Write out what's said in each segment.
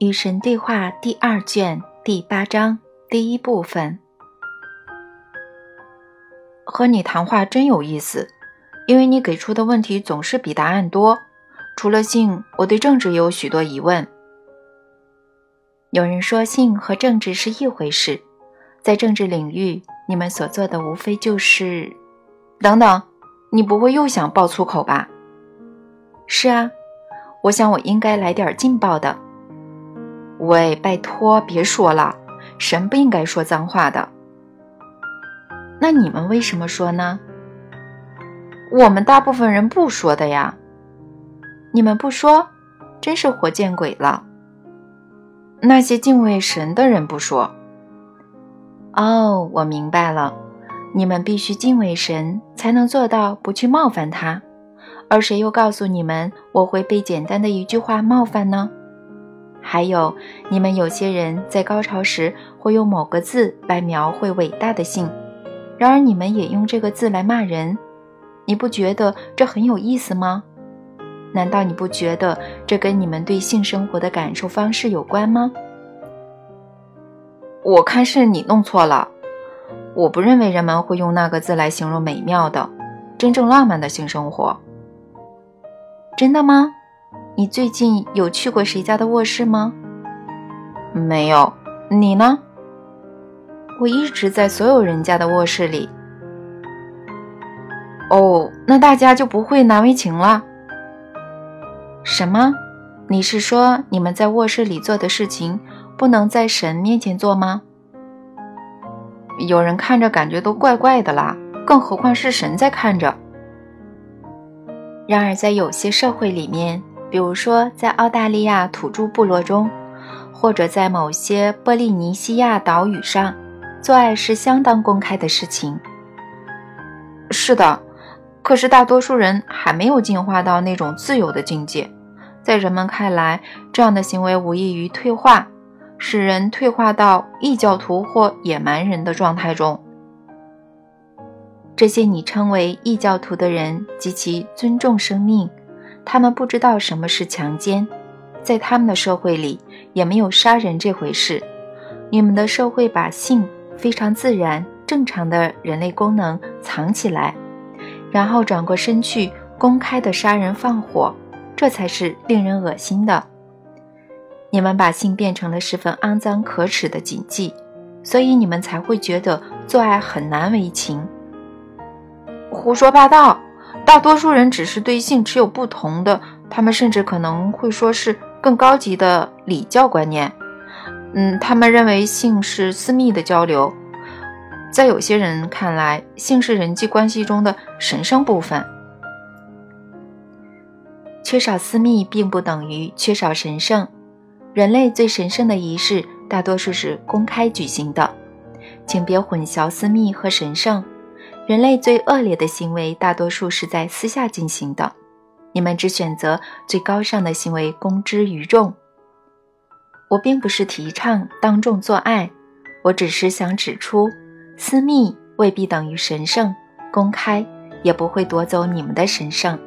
与神对话第二卷第八章第一部分。和你谈话真有意思，因为你给出的问题总是比答案多。除了性，我对政治也有许多疑问。有人说性和政治是一回事，在政治领域，你们所做的无非就是……等等，你不会又想爆粗口吧？是啊，我想我应该来点劲爆的。喂，拜托，别说了，神不应该说脏话的。那你们为什么说呢？我们大部分人不说的呀。你们不说，真是活见鬼了。那些敬畏神的人不说。哦，我明白了，你们必须敬畏神，才能做到不去冒犯他。而谁又告诉你们，我会被简单的一句话冒犯呢？还有，你们有些人在高潮时会用某个字来描绘伟大的性，然而你们也用这个字来骂人，你不觉得这很有意思吗？难道你不觉得这跟你们对性生活的感受方式有关吗？我看是你弄错了，我不认为人们会用那个字来形容美妙的、真正浪漫的性生活。真的吗？你最近有去过谁家的卧室吗？没有，你呢？我一直在所有人家的卧室里。哦，那大家就不会难为情了。什么？你是说你们在卧室里做的事情不能在神面前做吗？有人看着感觉都怪怪的啦，更何况是神在看着。然而，在有些社会里面。比如说，在澳大利亚土著部落中，或者在某些波利尼西亚岛屿上，做爱是相当公开的事情。是的，可是大多数人还没有进化到那种自由的境界。在人们看来，这样的行为无异于退化，使人退化到异教徒或野蛮人的状态中。这些你称为异教徒的人极其尊重生命。他们不知道什么是强奸，在他们的社会里也没有杀人这回事。你们的社会把性非常自然、正常的人类功能藏起来，然后转过身去公开的杀人放火，这才是令人恶心的。你们把性变成了十分肮脏可耻的禁忌，所以你们才会觉得做爱很难为情。胡说八道！大多数人只是对性持有不同的，他们甚至可能会说是更高级的礼教观念。嗯，他们认为性是私密的交流，在有些人看来，性是人际关系中的神圣部分。缺少私密并不等于缺少神圣。人类最神圣的仪式大多数是公开举行的，请别混淆私密和神圣。人类最恶劣的行为，大多数是在私下进行的。你们只选择最高尚的行为公之于众。我并不是提倡当众做爱，我只是想指出，私密未必等于神圣，公开也不会夺走你们的神圣。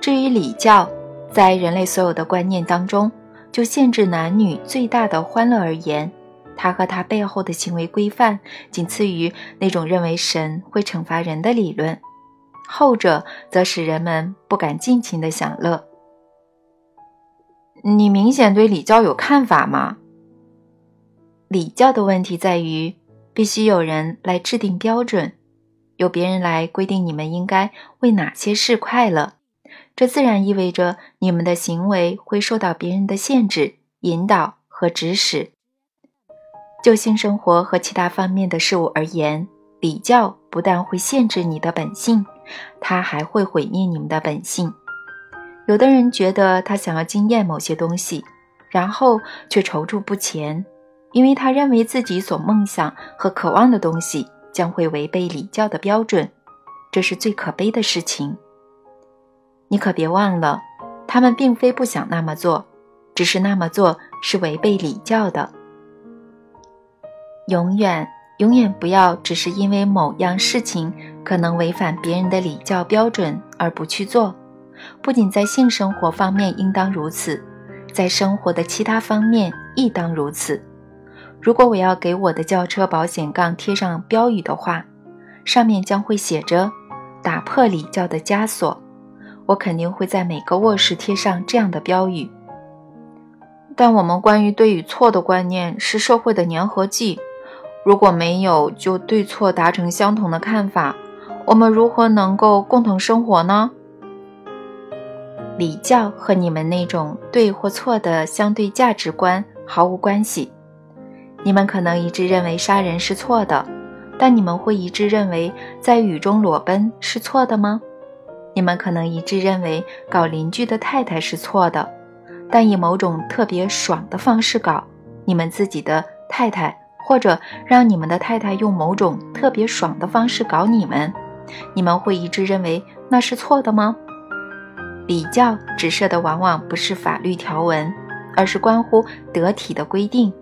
至于礼教，在人类所有的观念当中，就限制男女最大的欢乐而言。他和他背后的行为规范，仅次于那种认为神会惩罚人的理论，后者则使人们不敢尽情的享乐。你明显对礼教有看法吗？礼教的问题在于，必须有人来制定标准，由别人来规定你们应该为哪些事快乐，这自然意味着你们的行为会受到别人的限制、引导和指使。就性生活和其他方面的事物而言，礼教不但会限制你的本性，它还会毁灭你们的本性。有的人觉得他想要经验某些东西，然后却踌躇不前，因为他认为自己所梦想和渴望的东西将会违背礼教的标准，这是最可悲的事情。你可别忘了，他们并非不想那么做，只是那么做是违背礼教的。永远，永远不要只是因为某样事情可能违反别人的礼教标准而不去做。不仅在性生活方面应当如此，在生活的其他方面亦当如此。如果我要给我的轿车保险杠贴上标语的话，上面将会写着“打破礼教的枷锁”。我肯定会在每个卧室贴上这样的标语。但我们关于对与错的观念是社会的粘合剂，如果没有就对错达成相同的看法，我们如何能够共同生活呢？礼教和你们那种对或错的相对价值观毫无关系。你们可能一致认为杀人是错的，但你们会一致认为在雨中裸奔是错的吗？你们可能一致认为搞邻居的太太是错的，但以某种特别爽的方式搞你们自己的太太，或者让你们的太太用某种特别爽的方式搞你们，你们会一致认为那是错的吗？礼教指涉的往往不是法律条文，而是关乎得体的规定。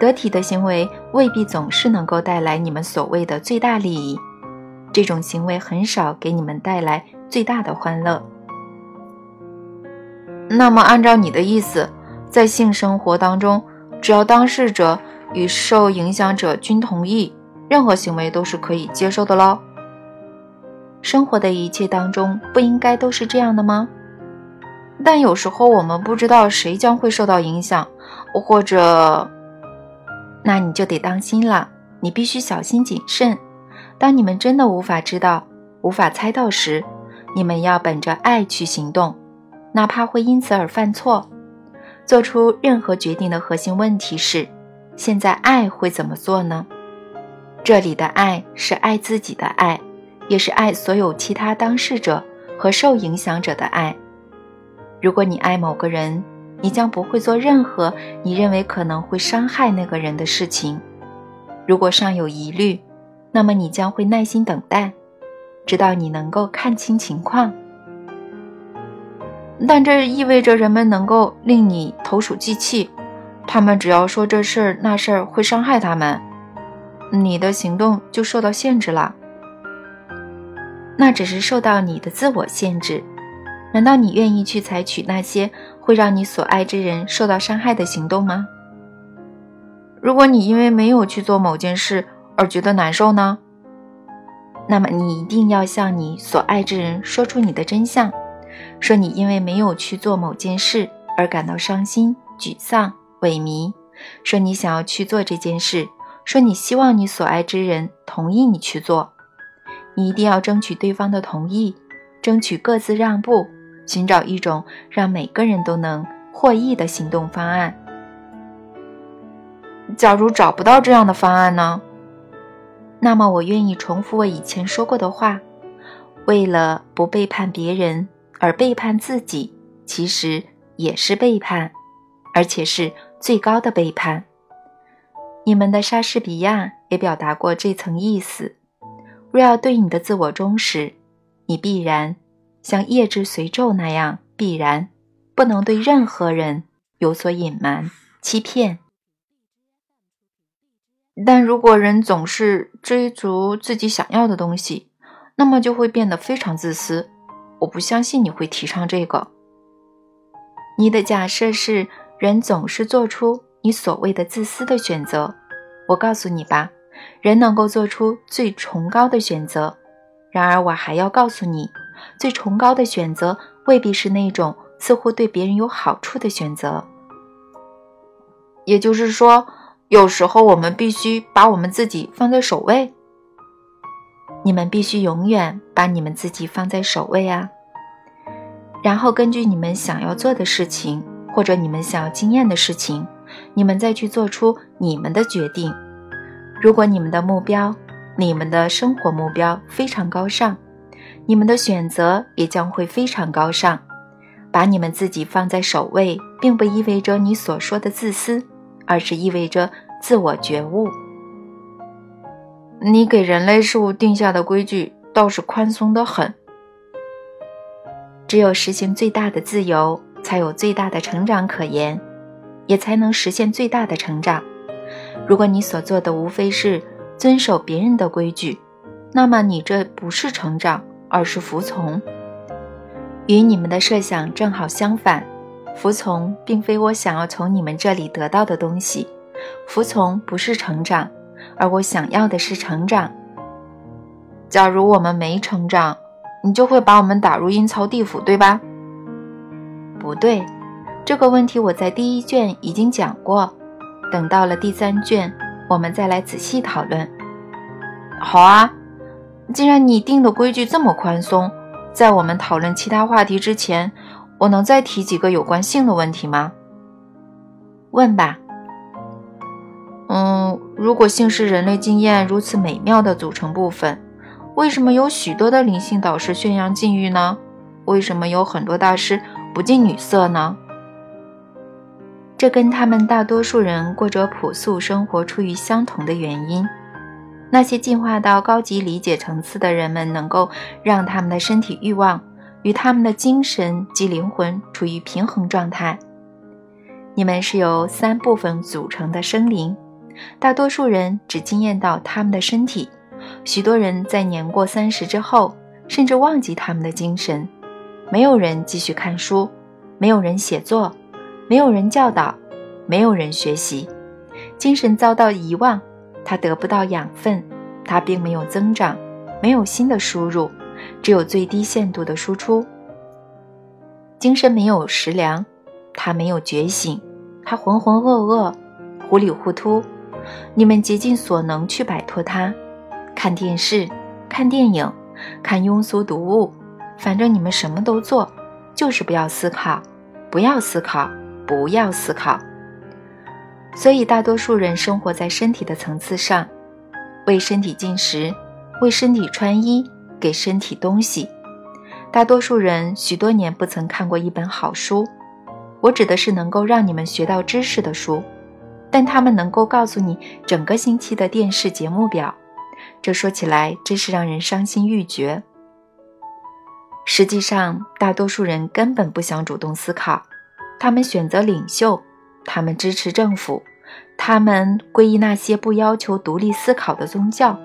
得体的行为未必总是能够带来你们所谓的最大利益，这种行为很少给你们带来最大的欢乐。那么，按照你的意思，在性生活当中，只要当事者与受影响者均同意，任何行为都是可以接受的喽？生活的一切当中不应该都是这样的吗？但有时候我们不知道谁将会受到影响，或者……那你就得当心了，你必须小心谨慎。当你们真的无法知道、无法猜到时，你们要本着爱去行动，哪怕会因此而犯错。做出任何决定的核心问题是：现在爱会怎么做呢？这里的爱是爱自己的爱，也是爱所有其他当事者和受影响者的爱。如果你爱某个人，你将不会做任何你认为可能会伤害那个人的事情。如果尚有疑虑，那么你将会耐心等待，直到你能够看清情况。但这意味着人们能够令你投鼠忌器，他们只要说这事儿那事儿会伤害他们，你的行动就受到限制了。那只是受到你的自我限制。难道你愿意去采取那些会让你所爱之人受到伤害的行动吗？如果你因为没有去做某件事而觉得难受呢？那么你一定要向你所爱之人说出你的真相，说你因为没有去做某件事而感到伤心、沮丧、萎靡，说你想要去做这件事，说你希望你所爱之人同意你去做，你一定要争取对方的同意，争取各自让步。寻找一种让每个人都能获益的行动方案。假如找不到这样的方案呢？那么我愿意重复我以前说过的话：为了不背叛别人而背叛自己，其实也是背叛，而且是最高的背叛。你们的莎士比亚也表达过这层意思：若要对你的自我忠实，你必然。像夜之随昼那样必然，不能对任何人有所隐瞒、欺骗。但如果人总是追逐自己想要的东西，那么就会变得非常自私。我不相信你会提倡这个。你的假设是人总是做出你所谓的自私的选择。我告诉你吧，人能够做出最崇高的选择。然而，我还要告诉你。最崇高的选择未必是那种似乎对别人有好处的选择。也就是说，有时候我们必须把我们自己放在首位。你们必须永远把你们自己放在首位啊！然后根据你们想要做的事情，或者你们想要经验的事情，你们再去做出你们的决定。如果你们的目标、你们的生活目标非常高尚。你们的选择也将会非常高尚。把你们自己放在首位，并不意味着你所说的自私，而是意味着自我觉悟。你给人类事物定下的规矩倒是宽松的很。只有实行最大的自由，才有最大的成长可言，也才能实现最大的成长。如果你所做的无非是遵守别人的规矩，那么你这不是成长。而是服从，与你们的设想正好相反。服从并非我想要从你们这里得到的东西，服从不是成长，而我想要的是成长。假如我们没成长，你就会把我们打入阴曹地府，对吧？不对，这个问题我在第一卷已经讲过。等到了第三卷，我们再来仔细讨论。好啊，既然你定的规矩这么宽松，在我们讨论其他话题之前，我能再提几个有关性的问题吗？问吧。嗯，如果性是人类经验如此美妙的组成部分，为什么有许多的灵性导师宣扬禁欲呢？为什么有很多大师不近女色呢？这跟他们大多数人过着朴素生活出于相同的原因。那些进化到高级理解层次的人们，能够让他们的身体欲望与他们的精神及灵魂处于平衡状态。你们是由三部分组成的生灵，大多数人只惊艳到他们的身体，许多人在年过三十之后，甚至忘记他们的精神。没有人继续看书，没有人写作。没有人教导，没有人学习，精神遭到遗忘，他得不到养分，他并没有增长，没有新的输入，只有最低限度的输出。精神没有食粮，他没有觉醒，他浑浑噩噩，糊里糊涂。你们竭尽所能去摆脱他，看电视，看电影，看庸俗读物，反正你们什么都做，就是不要思考，不要思考。不要思考。所以，大多数人生活在身体的层次上，为身体进食，为身体穿衣，给身体东西。大多数人许多年不曾看过一本好书，我指的是能够让你们学到知识的书，但他们能够告诉你整个星期的电视节目表。这说起来真是让人伤心欲绝。实际上，大多数人根本不想主动思考。他们选择领袖，他们支持政府，他们皈依那些不要求独立思考的宗教。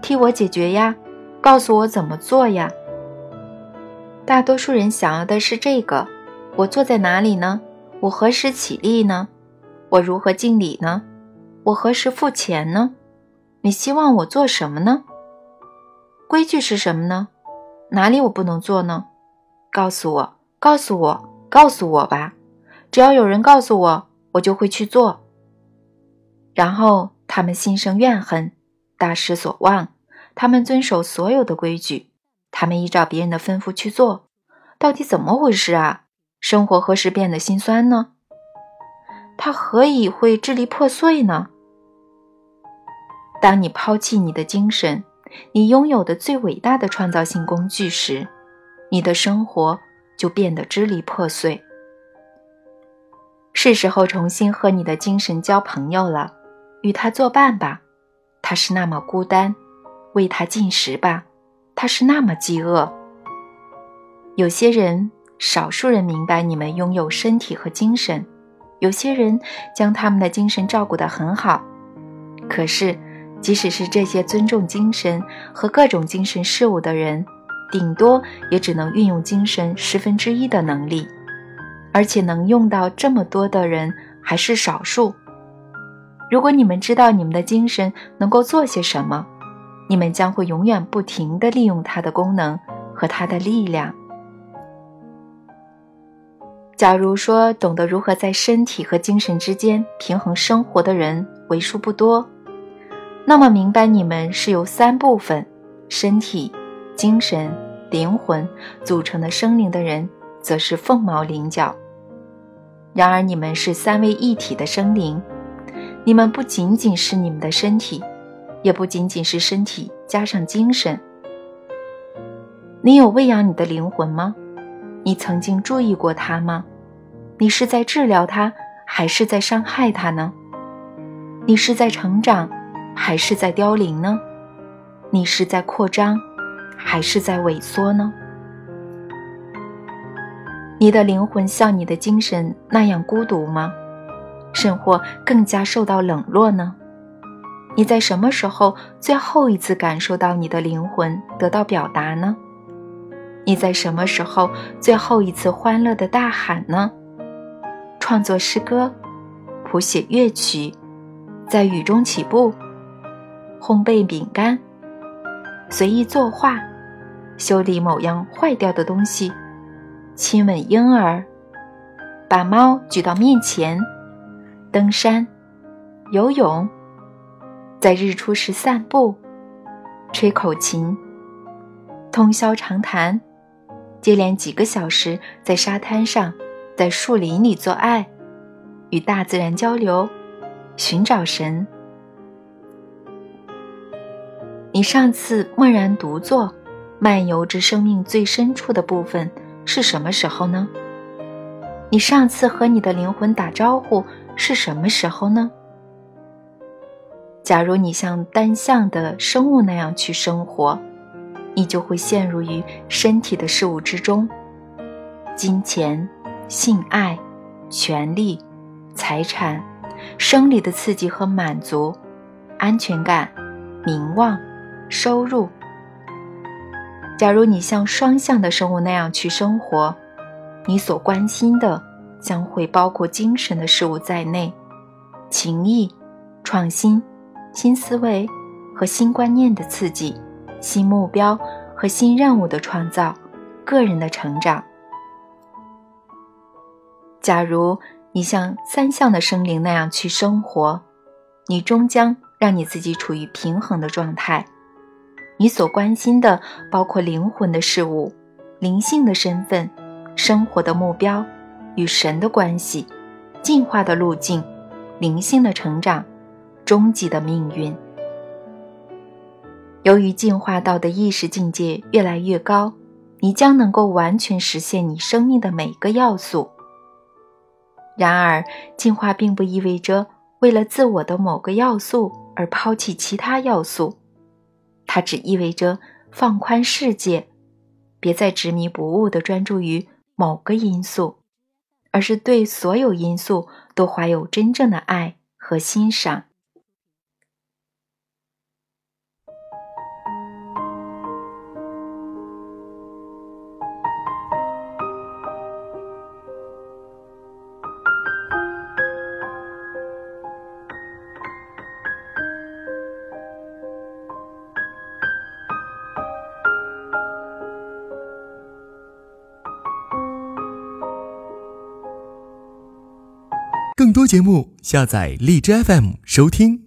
替我解决呀，告诉我怎么做呀。大多数人想要的是这个：我坐在哪里呢？我何时起立呢？我如何敬礼呢？我何时付钱呢？你希望我做什么呢？规矩是什么呢？哪里我不能做呢？告诉我，告诉我。告诉我吧，只要有人告诉我，我就会去做。然后他们心生怨恨，大失所望。他们遵守所有的规矩，他们依照别人的吩咐去做。到底怎么回事啊？生活何时变得心酸呢？他何以会支离破碎呢？当你抛弃你的精神，你拥有的最伟大的创造性工具时，你的生活。就变得支离破碎。是时候重新和你的精神交朋友了，与他作伴吧。他是那么孤单，为他进食吧。他是那么饥饿。有些人，少数人明白你们拥有身体和精神，有些人将他们的精神照顾得很好。可是，即使是这些尊重精神和各种精神事物的人。顶多也只能运用精神十分之一的能力，而且能用到这么多的人还是少数。如果你们知道你们的精神能够做些什么，你们将会永远不停地利用它的功能和它的力量。假如说懂得如何在身体和精神之间平衡生活的人为数不多，那么明白你们是由三部分：身体。精神、灵魂组成的生灵的人，则是凤毛麟角。然而，你们是三位一体的生灵，你们不仅仅是你们的身体，也不仅仅是身体加上精神。你有喂养你的灵魂吗？你曾经注意过它吗？你是在治疗它，还是在伤害它呢？你是在成长，还是在凋零呢？你是在扩张？还是在萎缩呢？你的灵魂像你的精神那样孤独吗？甚或更加受到冷落呢？你在什么时候最后一次感受到你的灵魂得到表达呢？你在什么时候最后一次欢乐的大喊呢？创作诗歌，谱写乐曲，在雨中起步，烘焙饼干，随意作画，修理某样坏掉的东西，亲吻婴儿，把猫举到面前，登山，游泳，在日出时散步，吹口琴，通宵长谈，接连几个小时在沙滩上。在树林里做爱，与大自然交流，寻找神。你上次默然独坐，漫游至生命最深处的部分是什么时候呢？你上次和你的灵魂打招呼是什么时候呢？假如你像单向的生物那样去生活，你就会陷入于身体的事物之中，金钱。性爱、权力、财产、生理的刺激和满足、安全感、名望、收入。假如你像双向的生物那样去生活，你所关心的将会包括精神的事物在内，情谊、创新、新思维和新观念的刺激，新目标和新任务的创造，个人的成长。假如你像三项的生灵那样去生活，你终将让你自己处于平衡的状态。你所关心的包括灵魂的事物、灵性的身份、生活的目标、与神的关系、进化的路径、灵性的成长、终极的命运。由于进化到的意识境界越来越高，你将能够完全实现你生命的每个要素。然而，进化并不意味着为了自我的某个要素而抛弃其他要素，它只意味着放宽世界，别再执迷不悟地专注于某个因素，而是对所有因素都怀有真正的爱和欣赏。节目，下载荔枝 FM 收听。